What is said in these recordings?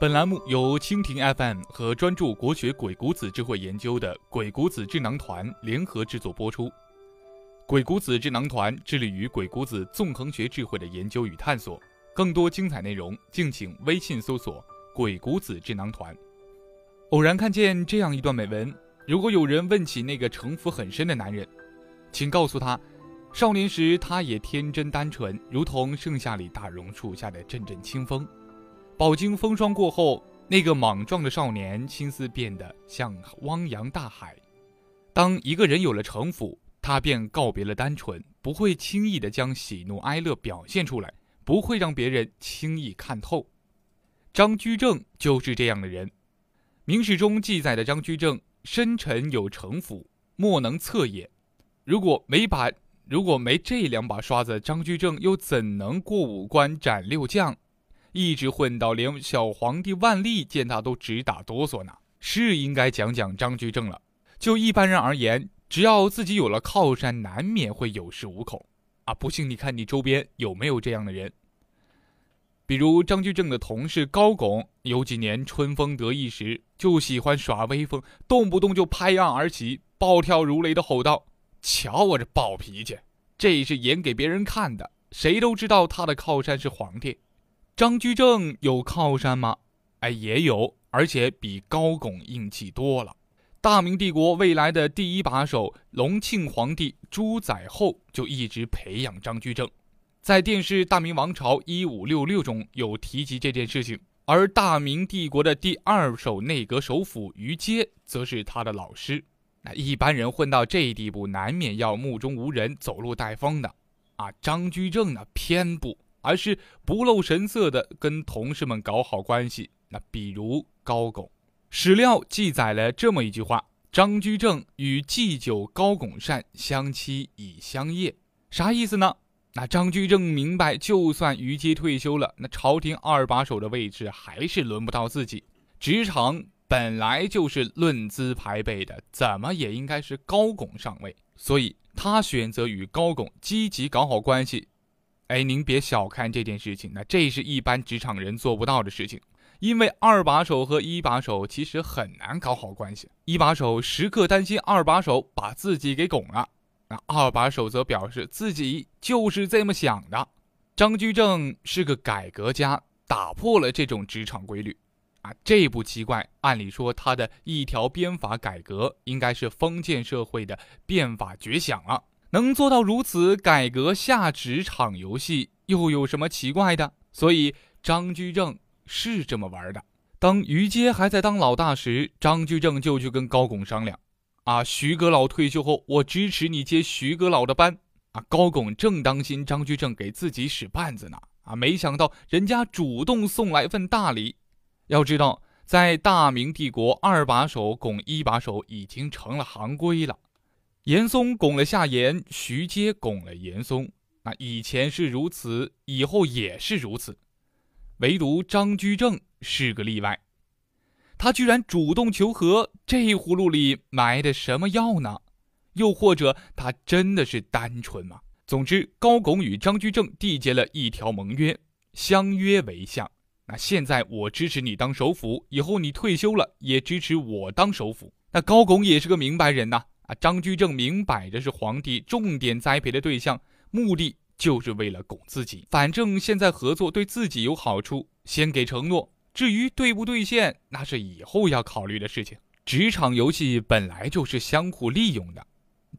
本栏目由蜻蜓 FM 和专注国学鬼谷子智慧研究的鬼谷子智囊团联合制作播出。鬼谷子智囊团致力于鬼谷子纵横学智慧的研究与探索。更多精彩内容，敬请微信搜索“鬼谷子智囊团”。偶然看见这样一段美文：如果有人问起那个城府很深的男人，请告诉他，少年时他也天真单纯，如同盛夏里大榕树下的阵阵清风。饱经风霜过后，那个莽撞的少年心思变得像汪洋大海。当一个人有了城府，他便告别了单纯，不会轻易的将喜怒哀乐表现出来，不会让别人轻易看透。张居正就是这样的人。明史中记载的张居正，深沉有城府，莫能测也。如果没把，如果没这两把刷子，张居正又怎能过五关斩六将？一直混到连小皇帝万历见他都直打哆嗦呢，是应该讲讲张居正了。就一般人而言，只要自己有了靠山，难免会有恃无恐啊。不信你看你周边有没有这样的人？比如张居正的同事高拱，有几年春风得意时，就喜欢耍威风，动不动就拍案而起，暴跳如雷的吼道：“瞧我这暴脾气，这是演给别人看的，谁都知道他的靠山是皇帝。”张居正有靠山吗？哎，也有，而且比高拱硬气多了。大明帝国未来的第一把手隆庆皇帝朱载垕就一直培养张居正，在电视《大明王朝一五六六》中有提及这件事情。而大明帝国的第二手内阁首辅于阶则是他的老师。那一般人混到这地步，难免要目中无人、走路带风的。啊，张居正呢，偏不。而是不露神色的跟同事们搞好关系。那比如高拱，史料记载了这么一句话：张居正与祭酒高拱善相期以相业。啥意思呢？那张居正明白，就算于阶退休了，那朝廷二把手的位置还是轮不到自己。职场本来就是论资排辈的，怎么也应该是高拱上位。所以他选择与高拱积极搞好关系。哎，您别小看这件事情，那这是一般职场人做不到的事情，因为二把手和一把手其实很难搞好关系。一把手时刻担心二把手把自己给拱了，那二把手则表示自己就是这么想的。张居正是个改革家，打破了这种职场规律，啊，这不奇怪。按理说，他的一条鞭法改革应该是封建社会的变法绝响了。能做到如此改革下职场游戏，又有什么奇怪的？所以张居正是这么玩的。当于阶还在当老大时，张居正就去跟高拱商量：“啊，徐阁老退休后，我支持你接徐阁老的班。”啊，高拱正当心张居正给自己使绊子呢，啊，没想到人家主动送来份大礼。要知道，在大明帝国，二把手拱一把手已经成了行规了。严嵩拱了夏言，徐阶拱了严嵩。那以前是如此，以后也是如此。唯独张居正是个例外，他居然主动求和，这葫芦里埋的什么药呢？又或者他真的是单纯吗？总之，高拱与张居正缔结了一条盟约，相约为相。那现在我支持你当首辅，以后你退休了也支持我当首辅。那高拱也是个明白人呐。啊张居正明摆着是皇帝重点栽培的对象，目的就是为了拱自己。反正现在合作对自己有好处，先给承诺，至于兑不兑现，那是以后要考虑的事情。职场游戏本来就是相互利用的，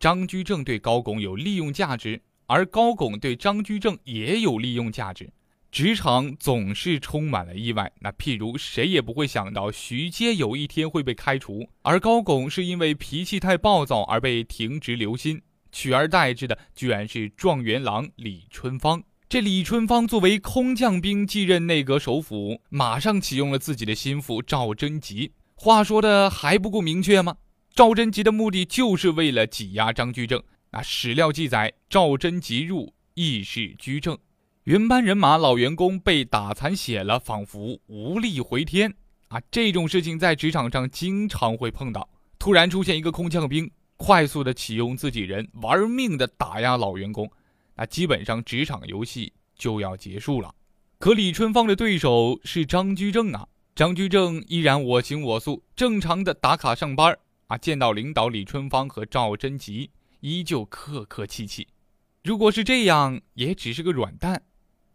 张居正对高拱有利用价值，而高拱对张居正也有利用价值。职场总是充满了意外，那譬如谁也不会想到徐阶有一天会被开除，而高拱是因为脾气太暴躁而被停职留薪，取而代之的居然是状元郎李春芳。这李春芳作为空降兵继任内阁首辅，马上启用了自己的心腹赵贞吉。话说的还不够明确吗？赵贞吉的目的就是为了挤压张居正。那史料记载，赵贞吉入议事居正。原班人马老员工被打残血了，仿佛无力回天啊！这种事情在职场上经常会碰到。突然出现一个空降兵，快速的启用自己人，玩命的打压老员工，那基本上职场游戏就要结束了。可李春芳的对手是张居正啊！张居正依然我行我素，正常的打卡上班啊，见到领导李春芳和赵贞吉，依旧客客气气。如果是这样，也只是个软蛋。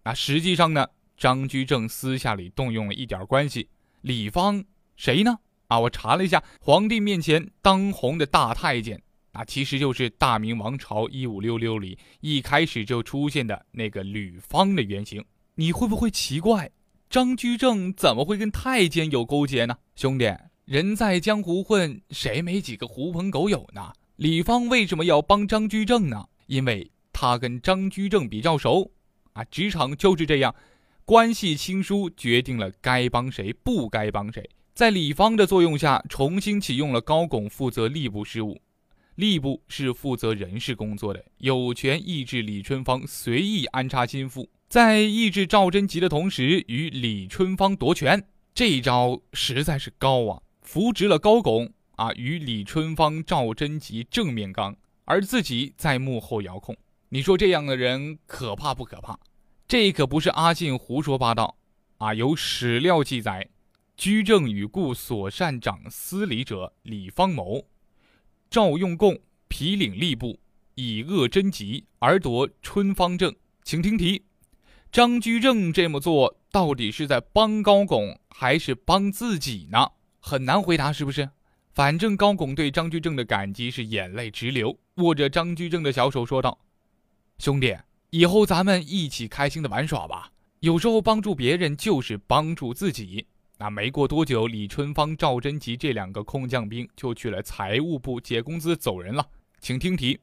那实际上呢，张居正私下里动用了一点关系，李芳谁呢？啊，我查了一下，皇帝面前当红的大太监，啊，其实就是大明王朝一五六六里一开始就出现的那个吕方的原型。你会不会奇怪，张居正怎么会跟太监有勾结呢？兄弟，人在江湖混，谁没几个狐朋狗友呢？李芳为什么要帮张居正呢？因为他跟张居正比较熟。啊，职场就是这样，关系亲疏决定了该帮谁，不该帮谁。在李芳的作用下，重新启用了高拱负责吏部事务。吏部是负责人事工作的，有权抑制李春芳随意安插心腹，在抑制赵贞吉的同时与李春芳夺权。这一招实在是高啊！扶植了高拱啊，与李春芳、赵贞吉正面刚，而自己在幕后遥控。你说这样的人可怕不可怕？这可不是阿信胡说八道啊！有史料记载，居正与故所善长司礼者李方谋，赵用贡毗领吏部，以恶贞吉而夺春方正。请听题：张居正这么做到底是在帮高拱，还是帮自己呢？很难回答，是不是？反正高拱对张居正的感激是眼泪直流，握着张居正的小手说道。兄弟，以后咱们一起开心的玩耍吧。有时候帮助别人就是帮助自己。那没过多久，李春芳、赵贞吉这两个空降兵就去了财务部结工资走人了。请听题：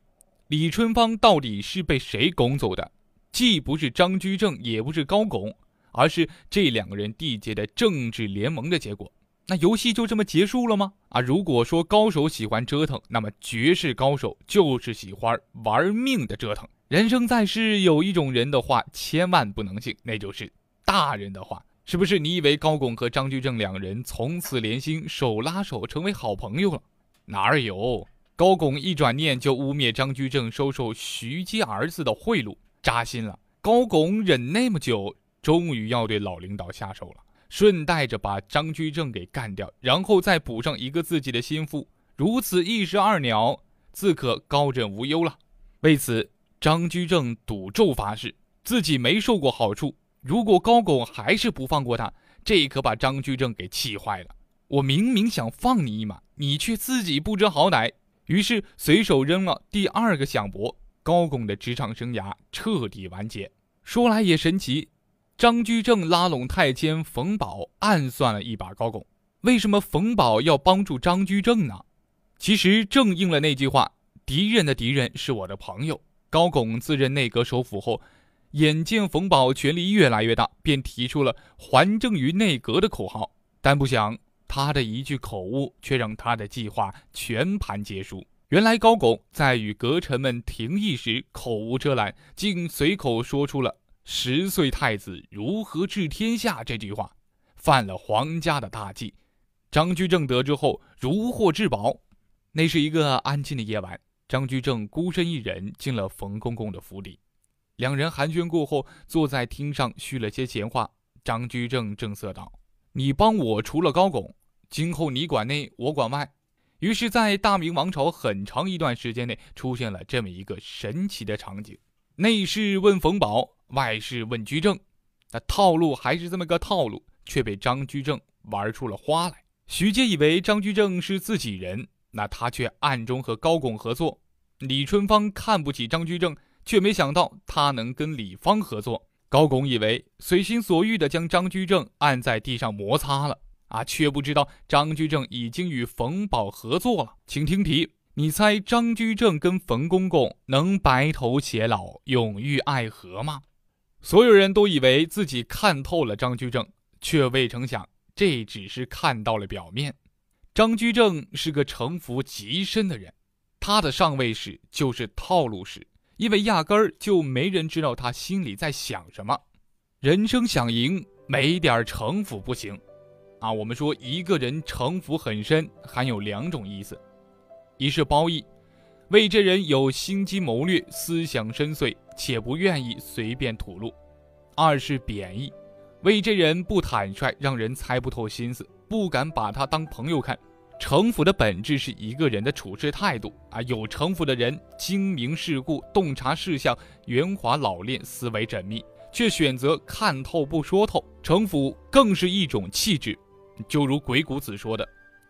李春芳到底是被谁拱走的？既不是张居正，也不是高拱，而是这两个人缔结的政治联盟的结果。那游戏就这么结束了吗？啊，如果说高手喜欢折腾，那么绝世高手就是喜欢玩命的折腾。人生在世，有一种人的话千万不能信，那就是大人的话。是不是？你以为高拱和张居正两人从此连心，手拉手成为好朋友了？哪儿有？高拱一转念就污蔑张居正收受徐阶儿子的贿赂，扎心了。高拱忍那么久，终于要对老领导下手了，顺带着把张居正给干掉，然后再补上一个自己的心腹，如此一石二鸟，自可高枕无忧了。为此。张居正赌咒发誓，自己没受过好处。如果高拱还是不放过他，这可把张居正给气坏了。我明明想放你一马，你却自己不知好歹，于是随手扔了第二个响箔。高拱的职场生涯彻底完结。说来也神奇，张居正拉拢太监冯保，暗算了一把高拱。为什么冯保要帮助张居正呢？其实正应了那句话：敌人的敌人是我的朋友。高拱自任内阁首辅后，眼见冯保权力越来越大，便提出了“还政于内阁”的口号。但不想他的一句口误，却让他的计划全盘皆输。原来高拱在与阁臣们廷议时口无遮拦，竟随口说出了“十岁太子如何治天下”这句话，犯了皇家的大忌。张居正得知后如获至宝。那是一个安静的夜晚。张居正孤身一人进了冯公公的府里，两人寒暄过后，坐在厅上叙了些闲话。张居正正色道：“你帮我除了高拱，今后你管内，我管外。”于是，在大明王朝很长一段时间内，出现了这么一个神奇的场景：内侍问冯保，外侍问居正。那套路还是这么个套路，却被张居正玩出了花来。徐阶以为张居正是自己人。那他却暗中和高拱合作，李春芳看不起张居正，却没想到他能跟李芳合作。高拱以为随心所欲地将张居正按在地上摩擦了，啊，却不知道张居正已经与冯保合作了。请听题：你猜张居正跟冯公公能白头偕老、永浴爱河吗？所有人都以为自己看透了张居正，却未曾想这只是看到了表面。张居正是个城府极深的人，他的上位史就是套路史，因为压根儿就没人知道他心里在想什么。人生想赢，没点城府不行。啊，我们说一个人城府很深，含有两种意思：一是褒义，为这人有心机谋略，思想深邃，且不愿意随便吐露；二是贬义，为这人不坦率，让人猜不透心思，不敢把他当朋友看。城府的本质是一个人的处事态度啊，有城府的人精明世故，洞察事项，圆滑老练，思维缜密，却选择看透不说透。城府更是一种气质，就如鬼谷子说的：“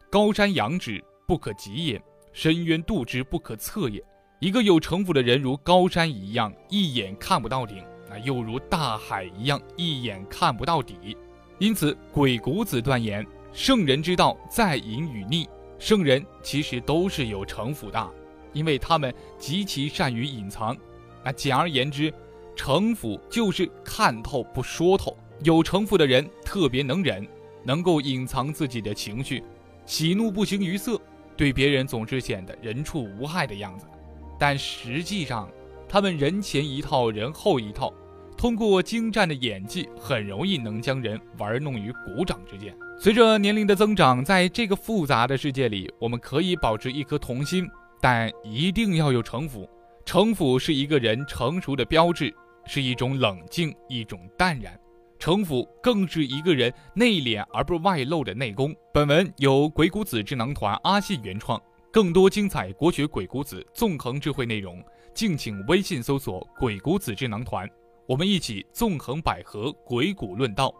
高山仰止，不可及也；深渊度之，不可测也。”一个有城府的人，如高山一样，一眼看不到顶。啊又如大海一样，一眼看不到底。因此，鬼谷子断言：圣人之道，在隐与匿。圣人其实都是有城府的，因为他们极其善于隐藏。那简而言之，城府就是看透不说透。有城府的人特别能忍，能够隐藏自己的情绪，喜怒不形于色，对别人总是显得人畜无害的样子。但实际上，他们人前一套，人后一套，通过精湛的演技，很容易能将人玩弄于股掌之间。随着年龄的增长，在这个复杂的世界里，我们可以保持一颗童心，但一定要有城府。城府是一个人成熟的标志，是一种冷静，一种淡然。城府更是一个人内敛而不外露的内功。本文由鬼谷子智囊团阿信原创，更多精彩国学鬼谷子纵横智慧内容。敬请微信搜索“鬼谷子智囊团”，我们一起纵横捭阖，鬼谷论道。